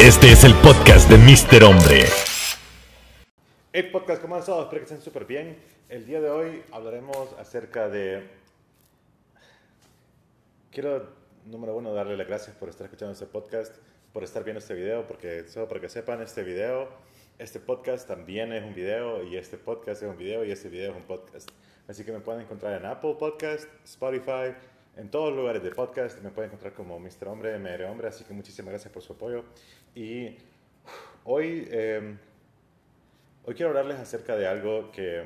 Este es el podcast de Mr. Hombre. Hey podcast, ¿cómo han estado? Espero que estén súper bien. El día de hoy hablaremos acerca de... Quiero, número uno, darle las gracias por estar escuchando este podcast, por estar viendo este video, porque solo para que sepan, este video, este podcast también es un video, y este podcast es un video, y este video es un podcast. Así que me pueden encontrar en Apple Podcast, Spotify, en todos los lugares de podcast. Me pueden encontrar como Mr. Hombre, MR Hombre. Así que muchísimas gracias por su apoyo. Y hoy, eh, hoy quiero hablarles acerca de algo que,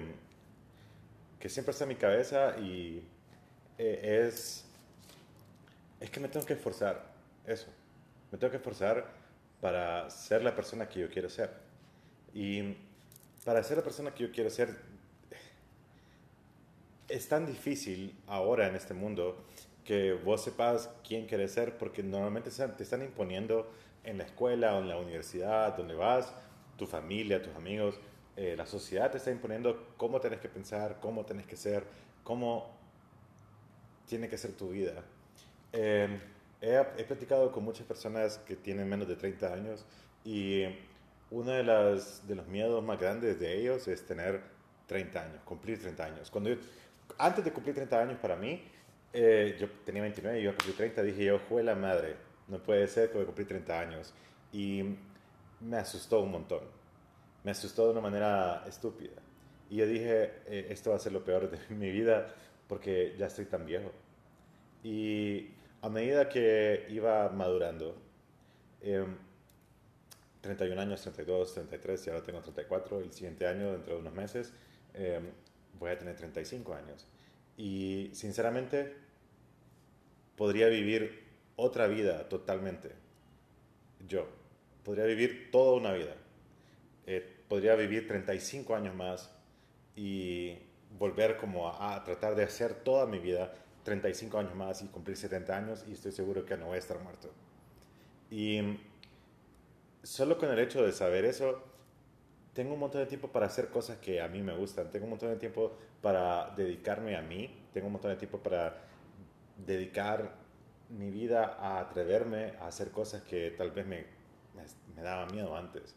que siempre está en mi cabeza y eh, es, es que me tengo que esforzar. Eso. Me tengo que esforzar para ser la persona que yo quiero ser. Y para ser la persona que yo quiero ser, es tan difícil ahora en este mundo que vos sepas quién quieres ser porque normalmente te están imponiendo en la escuela o en la universidad, donde vas, tu familia, tus amigos, eh, la sociedad te está imponiendo cómo tenés que pensar, cómo tenés que ser, cómo tiene que ser tu vida. Eh, he, he platicado con muchas personas que tienen menos de 30 años y uno de, las, de los miedos más grandes de ellos es tener 30 años, cumplir 30 años. Cuando yo, antes de cumplir 30 años para mí, eh, yo tenía 29 y yo cumplí 30, dije yo, fue la madre, no puede ser que voy a cumplir 30 años. Y me asustó un montón, me asustó de una manera estúpida. Y yo dije, eh, esto va a ser lo peor de mi vida porque ya estoy tan viejo. Y a medida que iba madurando, eh, 31 años, 32, 33, y ahora tengo 34, el siguiente año, dentro de unos meses, eh, voy a tener 35 años. Y sinceramente, podría vivir otra vida totalmente. Yo. Podría vivir toda una vida. Eh, podría vivir 35 años más y volver como a, a, tratar de hacer toda mi vida 35 años más y cumplir 70 años y estoy seguro que no voy a estar muerto. Y solo con el hecho de saber eso, tengo un montón de tiempo para hacer cosas que a mí me gustan, tengo un montón de tiempo para dedicarme a mí, tengo un montón de tiempo para dedicar mi vida a atreverme a hacer cosas que tal vez me, me, me daban miedo antes.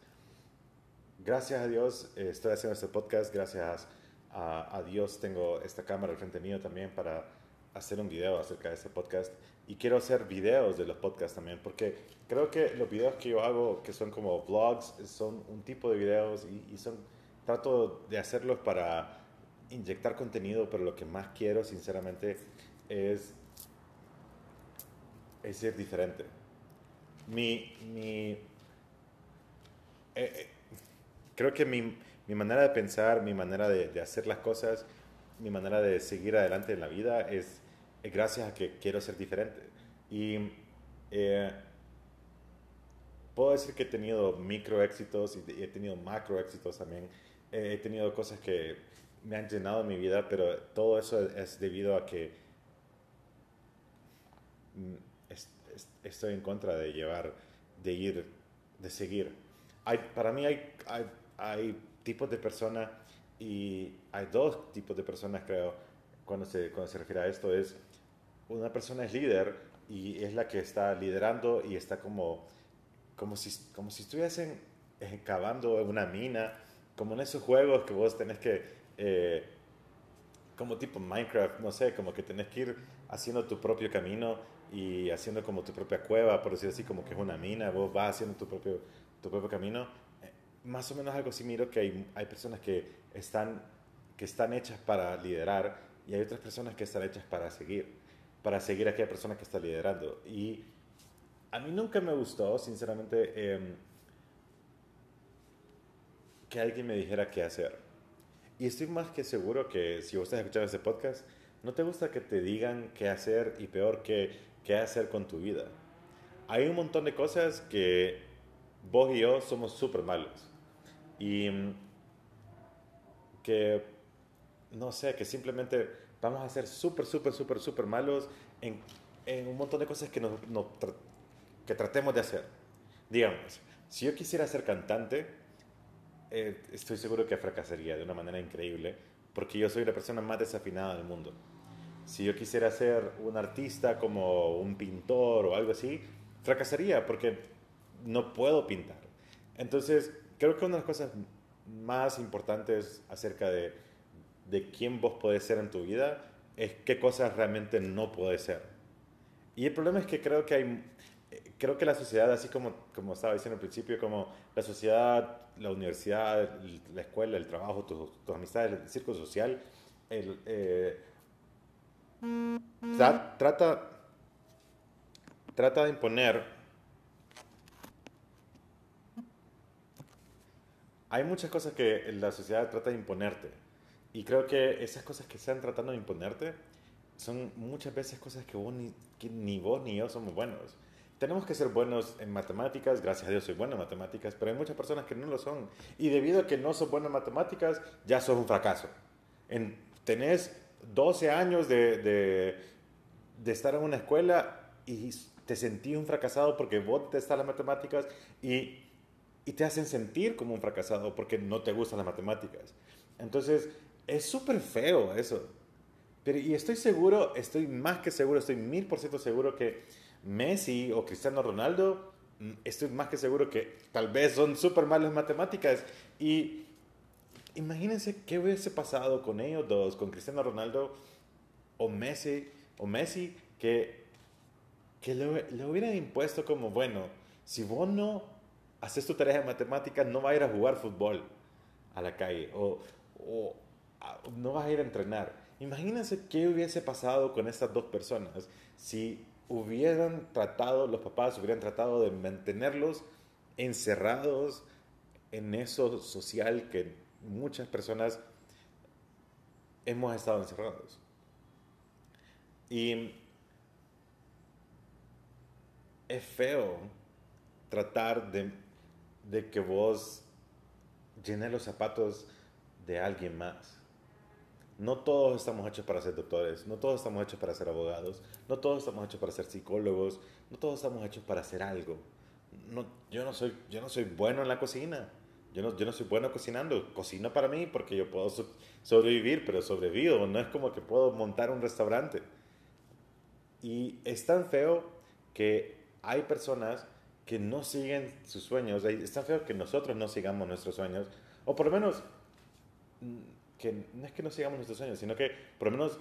Gracias a Dios eh, estoy haciendo este podcast, gracias a, a, Dios tengo esta cámara al frente mío también para hacer un video acerca de este podcast y quiero hacer videos de los podcasts también porque creo que los videos que yo hago que son como vlogs son un tipo de videos y, son trato de hacerlos para inyectar contenido pero lo que más quiero sinceramente es es ser diferente. Mi, mi eh, eh, creo que mi, mi, manera de pensar, mi manera de, hacer las cosas, mi manera de seguir adelante en la vida es, es gracias a que quiero ser diferente. Y eh, puedo decir que he tenido micro éxitos y he tenido macro éxitos también. he tenido cosas que me han llenado mi vida, pero todo eso es debido a que estoy en contra de llevar, de ir, de seguir. Hay, para mí hay, hay, hay tipos de personas y hay dos tipos de personas, creo, cuando se, cuando se refiere a esto. Es una persona es líder y es la que está liderando y está como, como, si, como si estuviesen cavando en una mina, como en esos juegos que vos tenés que, eh, como tipo Minecraft, no sé, como que tenés que ir haciendo tu propio camino y haciendo como tu propia cueva, por decir así, como que es una mina, vos vas haciendo tu propio, tu propio camino. Eh, más o menos algo así miro que hay, hay personas que están, que están hechas para liderar y hay otras personas que están hechas para seguir, para seguir a aquella persona que está liderando. Y a mí nunca me gustó, sinceramente, eh, que alguien me dijera qué hacer. Y estoy más que seguro que si vos estás escuchando este podcast, no te gusta que te digan qué hacer y peor que qué hacer con tu vida. Hay un montón de cosas que vos y yo somos súper malos. Y que, no sé, que simplemente vamos a ser súper, súper, súper, súper malos en, un montón de cosas que, nos, que tratemos de hacer. Digamos, si yo quisiera ser cantante, eh, estoy seguro que fracasaría de una manera increíble, porque yo soy la persona más desafinada del mundo si yo quisiera ser un artista como un pintor o algo así, fracasaría porque no puedo pintar. Entonces, creo que una de las cosas más importantes acerca de, de quién vos podés ser en tu vida es qué cosas realmente no podés ser. Y el problema es que creo que hay, creo que la sociedad, así como, como estaba diciendo al principio, como la sociedad, la universidad, la escuela, el trabajo, tus, tus amistades, el círculo social, el, eh, trata, trata de imponer hay muchas cosas que la sociedad trata de imponerte. Y creo que esas cosas que están tratando de imponerte son muchas veces cosas que, vos ni, que ni vos ni yo somos buenos. Tenemos que ser buenos en matemáticas, gracias a Dios soy bueno en matemáticas, pero hay muchas personas que no lo son. Y debido a que no sos bueno en matemáticas, ya sos un fracaso. En, tenés 12 años de, de, de estar en una escuela y te sentí un fracasado porque vos te estás las matemáticas y y te hacen sentir como un fracasado porque no te gustan las matemáticas. Entonces, es súper feo eso. Pero, y estoy seguro, estoy más que seguro, estoy mil por ciento seguro que Messi o Cristiano Ronaldo, mm, estoy más que seguro que tal vez son súper malos en matemáticas. Y imagínense qué hubiese pasado con ellos dos, con Cristiano Ronaldo o Messi, o Messi que, que le, le hubieran impuesto como, bueno, si vos no haces tu tarea de matemáticas, no vas a ir a jugar fútbol a la calle o, o no vas a ir a entrenar. Imagínense qué hubiese pasado con estas dos personas si hubieran tratado, los papás hubieran tratado de mantenerlos encerrados en eso social que muchas personas hemos estado encerrados. Y es feo tratar de de que vos llenes los zapatos de alguien más. No todos estamos hechos para ser doctores, no todos estamos hechos para ser abogados, no todos estamos hechos para ser psicólogos, no todos estamos hechos para hacer algo. No, yo, no soy, yo no soy bueno en la cocina, yo no, yo no soy bueno cocinando, cocino para mí porque yo puedo sobrevivir, pero sobrevivo, no es como que puedo montar un restaurante. Y es tan feo que hay personas que no siguen sus sueños. Está feo que nosotros no sigamos nuestros sueños, o por lo menos, mm, que no es que no sigamos nuestros sueños, sino que por lo menos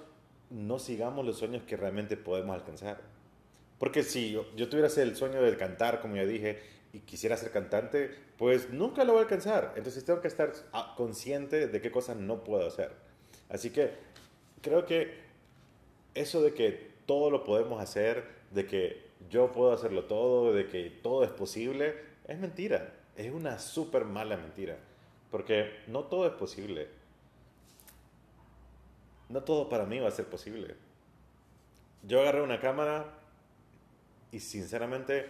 no sigamos los sueños que realmente podemos alcanzar. Porque si yo, yo tuviera el sueño de cantar, como ya dije, y quisiera ser cantante, pues nunca lo voy a alcanzar. Entonces tengo que estar consciente de qué cosas no puedo hacer. Así que creo que eso de que todo lo podemos hacer, de que yo puedo hacerlo todo, de que todo es posible, es mentira. Es una súper mala mentira. Porque no todo es posible. No todo para mí va a ser posible. Yo agarré una cámara y sinceramente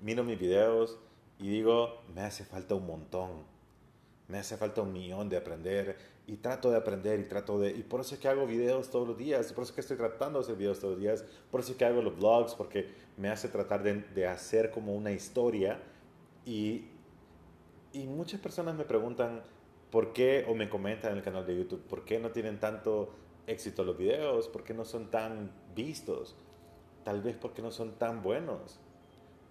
miro mis videos y digo, me hace falta un montón. Me hace falta un millón de aprender y trato de aprender y trato de... Y por eso es que hago videos todos los días, por eso es que estoy tratando de hacer videos todos los días, por eso es que hago los vlogs, porque me hace tratar de, de hacer como una historia. Y, y muchas personas me preguntan por qué, o me comentan en el canal de YouTube, por qué no tienen tanto éxito los videos, por qué no son tan vistos, tal vez porque no son tan buenos.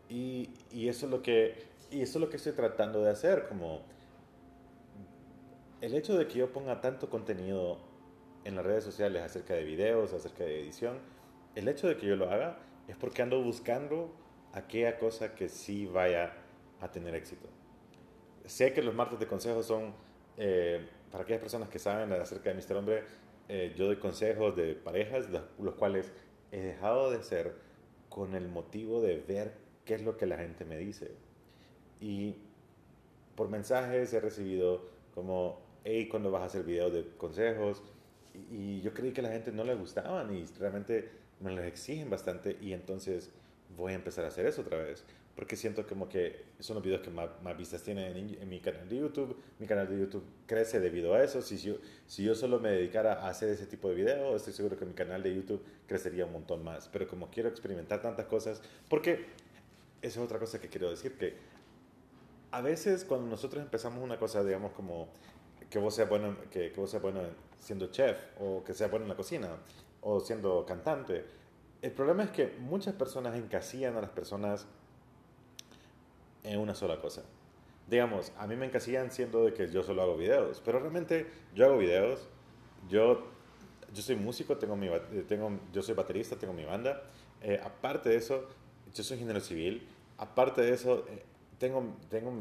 Y, y eso es lo que y eso es lo que estoy tratando de hacer, como el hecho de que yo ponga tanto contenido en las redes sociales acerca de videos, acerca de edición, el hecho de que yo lo haga es porque ando buscando aquella cosa que sí vaya a tener éxito. Sé que los martes de consejos son, eh, para aquellas personas que saben acerca de Mr. Hombre, eh, yo doy consejos de parejas, los, los cuales he dejado de hacer con el motivo de ver qué es lo que la gente me dice. Y por mensajes he recibido como hey, cuando vas a hacer videos de consejos? Y, yo creí que a la gente no le gustaban y realmente me los exigen bastante y entonces voy a empezar a hacer eso otra vez. Porque siento como que son los videos que más, vistas tienen en, mi canal de YouTube. Mi canal de YouTube crece debido a eso. Si yo, si yo solo me dedicara a hacer ese tipo de videos, estoy seguro que mi canal de YouTube crecería un montón más. Pero como quiero experimentar tantas cosas, porque esa es otra cosa que quiero decir, que a veces cuando nosotros empezamos una cosa, digamos, como que vos seas bueno, que, que vos seas bueno siendo chef o que seas bueno en la cocina o siendo cantante. El problema es que muchas personas encasillan a las personas en una sola cosa. Digamos, a mí me encasillan siendo de que yo solo hago videos, pero realmente yo hago videos, yo, yo soy músico, tengo mi, eh, tengo, yo soy baterista, tengo mi banda. Eh, aparte de eso, yo soy ingeniero civil. Aparte de eso, eh, tengo, tengo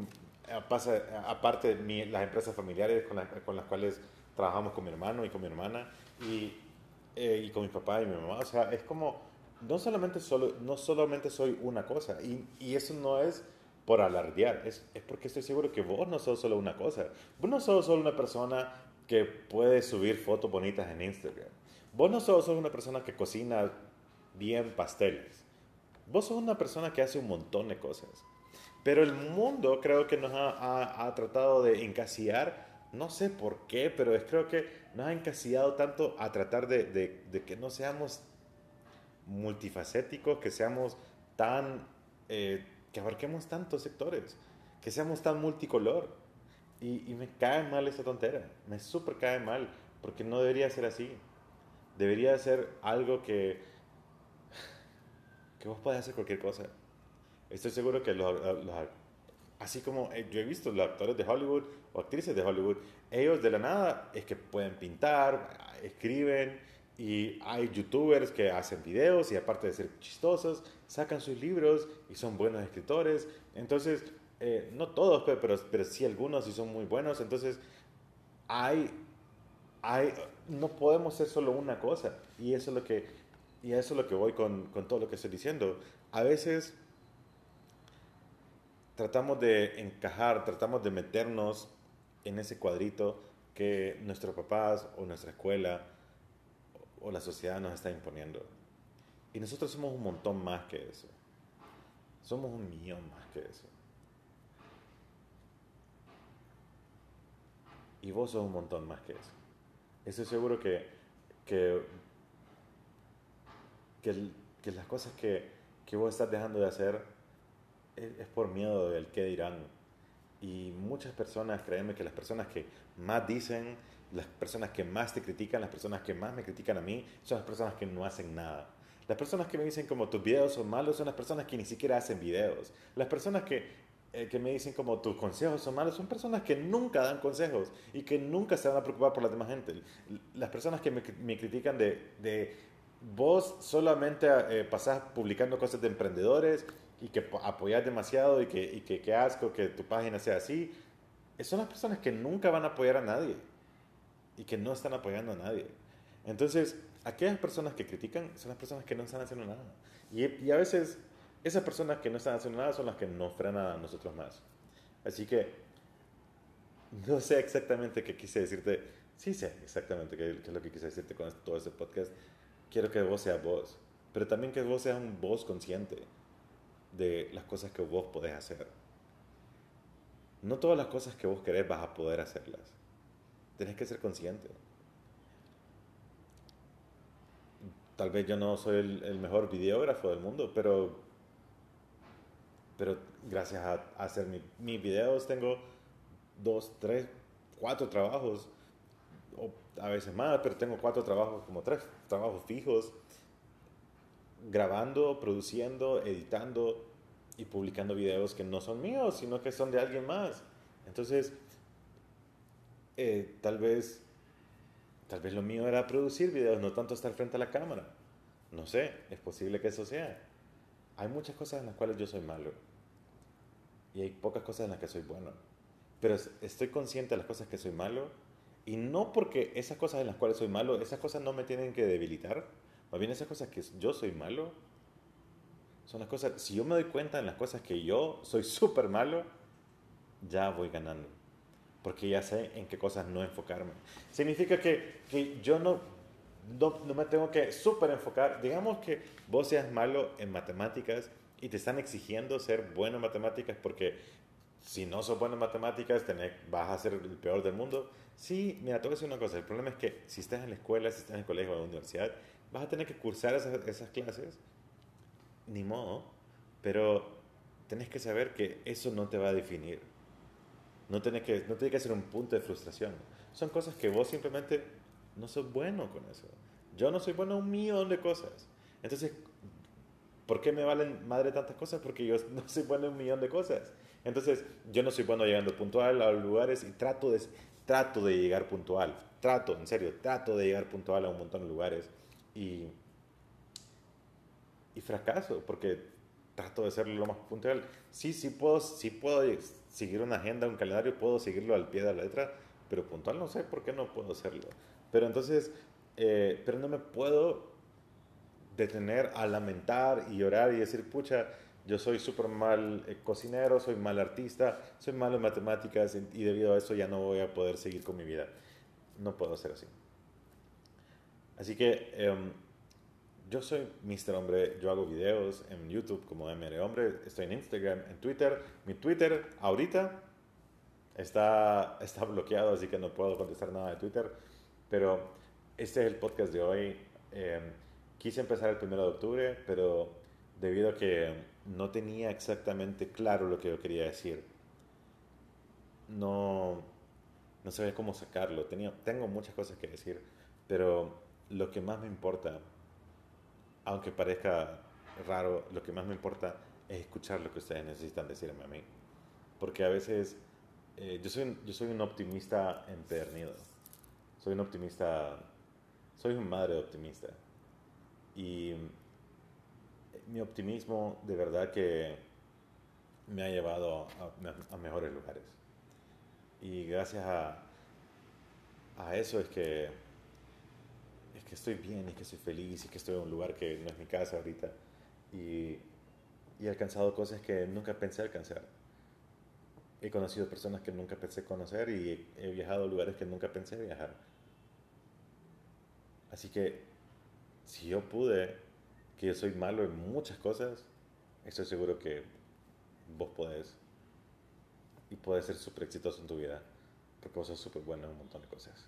pasa, aparte mi, las empresas familiares con, con, las cuales trabajamos con mi hermano y con mi hermana y, y con mi papá y mi mamá. O sea, es como, no solamente, solo, no solamente soy una cosa y, y eso no es por alardear, es, es, porque estoy seguro que vos no sos solo una cosa. Vos no sos solo una persona que puede subir fotos bonitas en Instagram. Vos no sos solo una persona que cocina bien pasteles. Vos sos una persona que hace un montón de cosas. Pero el mundo creo que nos ha, ha, tratado de encasillar, no sé por qué, pero es, creo que nos ha encasillado tanto a tratar de, de, de que no seamos multifacéticos, que seamos tan... Eh, que abarquemos tantos sectores, que seamos tan multicolor. Y, me cae mal esa tontera, me súper cae mal, porque no debería ser así. Debería ser algo que, que vos podés hacer cualquier cosa. Estoy seguro que los, así como eh, yo he visto los actores de Hollywood o actrices de Hollywood, ellos de la nada es que pueden pintar, escriben, y hay youtubers que hacen videos y aparte de ser chistosos, sacan sus libros y son buenos escritores. Entonces, eh, no todos, pero, pero sí algunos y son muy buenos. Entonces, hay, hay, no podemos ser solo una cosa. Y eso es lo que, y eso es lo que voy con, con todo lo que estoy diciendo. A veces tratamos de encajar, tratamos de meternos en ese cuadrito que nuestros papás o nuestra escuela o la sociedad nos está imponiendo. Y nosotros somos un montón más que eso. Somos un millón más que eso. Y vos sos un montón más que eso. Estoy seguro que, que, que, las cosas que, que, vos estás dejando de hacer es, por miedo del qué dirán. Y muchas personas, créeme que las personas que más dicen las personas que más te critican, las personas que más me critican a mí, son las personas que no hacen nada. Las personas que me dicen como tus videos son malos son las personas que ni siquiera hacen videos. Las personas que, eh, que me dicen como tus consejos son malos son personas que nunca dan consejos y que nunca se van a preocupar por la demás gente. Las personas que me, me critican de, de, vos solamente eh, pasás publicando cosas de emprendedores y que apoyas demasiado y que, y que, asco que tu página sea así, son las personas que nunca van a apoyar a nadie y que no están apoyando a nadie. Entonces, aquellas personas que critican son las personas que no están haciendo nada. Y, y a veces esas personas que no están haciendo nada son las que nos frenan a nosotros más. Así que no sé exactamente qué quise decirte. Sí sé exactamente qué, es lo que quise decirte con todo este podcast. Quiero que vos seas vos, pero también que vos seas un vos consciente de las cosas que vos podés hacer. No todas las cosas que vos querés vas a poder hacerlas Tienes que ser consciente. Tal vez yo no soy el, mejor videógrafo del mundo, pero, pero gracias a, hacer mis videos tengo dos, tres, cuatro trabajos, o a veces más, pero tengo cuatro trabajos, como tres trabajos fijos, grabando, produciendo, editando y publicando videos que no son míos, sino que son de alguien más. Entonces, eh, tal vez tal vez lo mío era producir videos, no tanto estar frente a la cámara. No sé, es posible que eso sea. Hay muchas cosas en las cuales yo soy malo y hay pocas cosas en las que soy bueno. Pero estoy consciente de las cosas que soy malo y no porque esas cosas en las cuales soy malo, esas cosas no me tienen que debilitar. Más bien esas cosas que yo soy malo son las cosas, si yo me doy cuenta en las cosas que yo soy súper malo, ya voy ganando porque ya sé en qué cosas no enfocarme. Significa que, que yo no, no, no, me tengo que súper enfocar. Digamos que vos seas malo en matemáticas y te están exigiendo ser bueno en matemáticas porque si no sos bueno en matemáticas tenés, vas a ser el peor del mundo. Sí, mira, te voy a decir una cosa. El problema es que si estás en la escuela, si estás en el colegio o en la universidad, vas a tener que cursar esas, clases. Ni modo. Pero tenés que saber que eso no te va a definir no tiene, que, no tiene que ser un punto de frustración. Son cosas que vos simplemente no sos bueno con eso. Yo no soy bueno en un millón de cosas. Entonces, ¿Por qué me valen madre tantas cosas? Porque yo no soy bueno en un millón de cosas. Entonces, yo no soy bueno llegando puntual a lugares y trato de, trato de llegar puntual. Trato, en serio, trato de llegar puntual a un montón de lugares. Y, y fracaso, porque trato de ser lo más puntual. Sí, sí puedo, sí puedo seguir una agenda, un calendario, puedo seguirlo al pie de la letra, pero puntual no sé por qué no puedo hacerlo. Pero entonces, eh, pero no me puedo detener a lamentar y llorar y decir, pucha, yo soy súper mal eh, cocinero, soy mal artista, soy malo en matemáticas y debido a eso ya no voy a poder seguir con mi vida. No puedo ser así. Así que em, yo soy Mr. Hombre, yo hago videos en YouTube como MR Hombre, estoy en Instagram, en Twitter. Mi Twitter ahorita está, está bloqueado, así que no puedo contestar nada de Twitter. Pero este es el podcast de hoy. Em, quise empezar el 1 de octubre, pero debido a que no tenía exactamente claro lo que yo quería decir, no, no sabía cómo sacarlo. Tenía, tengo muchas cosas que decir, pero lo que más me importa, aunque parezca raro, lo que más me importa es escuchar lo que ustedes necesitan decirme a mí. Porque a veces eh, yo, soy, yo soy un optimista empedernido. Soy un optimista, soy un madre optimista. Y mi optimismo de verdad que me ha llevado a, mejores lugares. Y gracias a, a, eso es que, que estoy bien, y que estoy feliz, y que estoy en un lugar que no es mi casa ahorita. Y, y he alcanzado cosas que nunca pensé alcanzar. He conocido personas que nunca pensé conocer y he viajado a lugares que nunca pensé viajar. Así que si yo pude, que yo soy malo en muchas cosas, estoy seguro que vos podés. Y puedes ser súper exitoso en tu vida, porque vos sos súper bueno en un montón de cosas.